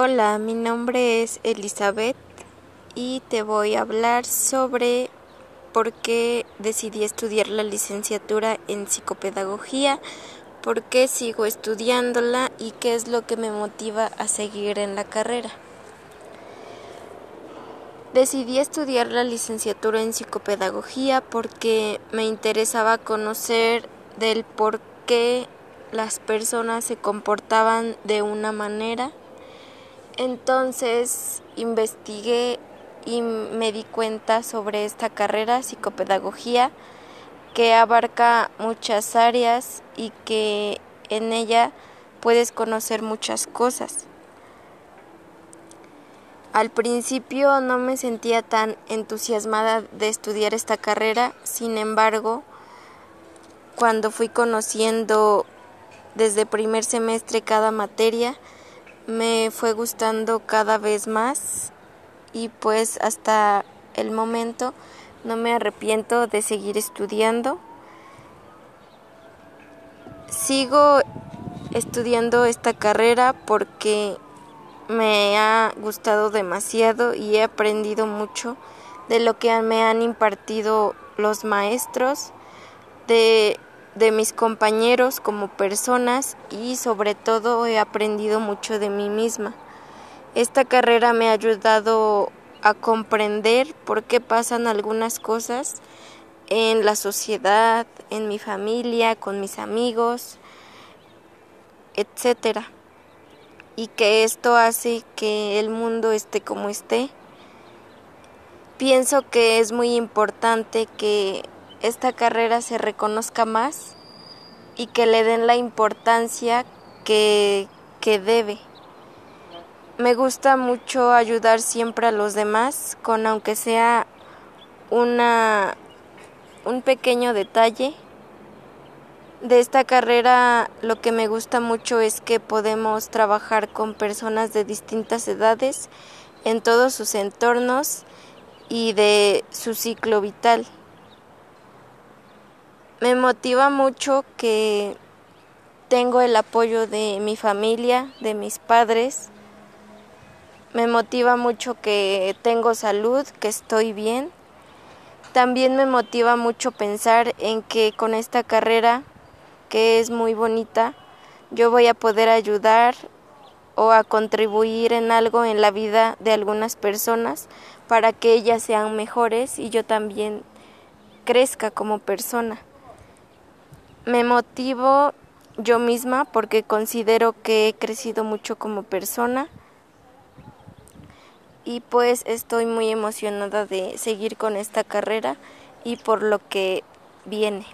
Hola, mi nombre es Elizabeth y te voy a hablar sobre por qué decidí estudiar la licenciatura en psicopedagogía, por qué sigo estudiándola y qué es lo que me motiva a seguir en la carrera. Decidí estudiar la licenciatura en psicopedagogía porque me interesaba conocer del por qué las personas se comportaban de una manera entonces investigué y me di cuenta sobre esta carrera, psicopedagogía, que abarca muchas áreas y que en ella puedes conocer muchas cosas. Al principio no me sentía tan entusiasmada de estudiar esta carrera, sin embargo, cuando fui conociendo desde primer semestre cada materia, me fue gustando cada vez más y pues hasta el momento no me arrepiento de seguir estudiando. Sigo estudiando esta carrera porque me ha gustado demasiado y he aprendido mucho de lo que me han impartido los maestros, de de mis compañeros como personas y sobre todo he aprendido mucho de mí misma. Esta carrera me ha ayudado a comprender por qué pasan algunas cosas en la sociedad, en mi familia, con mis amigos, etcétera. Y que esto hace que el mundo esté como esté. Pienso que es muy importante que esta carrera se reconozca más y que le den la importancia que, que debe. Me gusta mucho ayudar siempre a los demás con aunque sea una un pequeño detalle. De esta carrera lo que me gusta mucho es que podemos trabajar con personas de distintas edades en todos sus entornos y de su ciclo vital. Me motiva mucho que tengo el apoyo de mi familia, de mis padres. Me motiva mucho que tengo salud, que estoy bien. También me motiva mucho pensar en que con esta carrera, que es muy bonita, yo voy a poder ayudar o a contribuir en algo en la vida de algunas personas para que ellas sean mejores y yo también crezca como persona. Me motivo yo misma porque considero que he crecido mucho como persona y pues estoy muy emocionada de seguir con esta carrera y por lo que viene.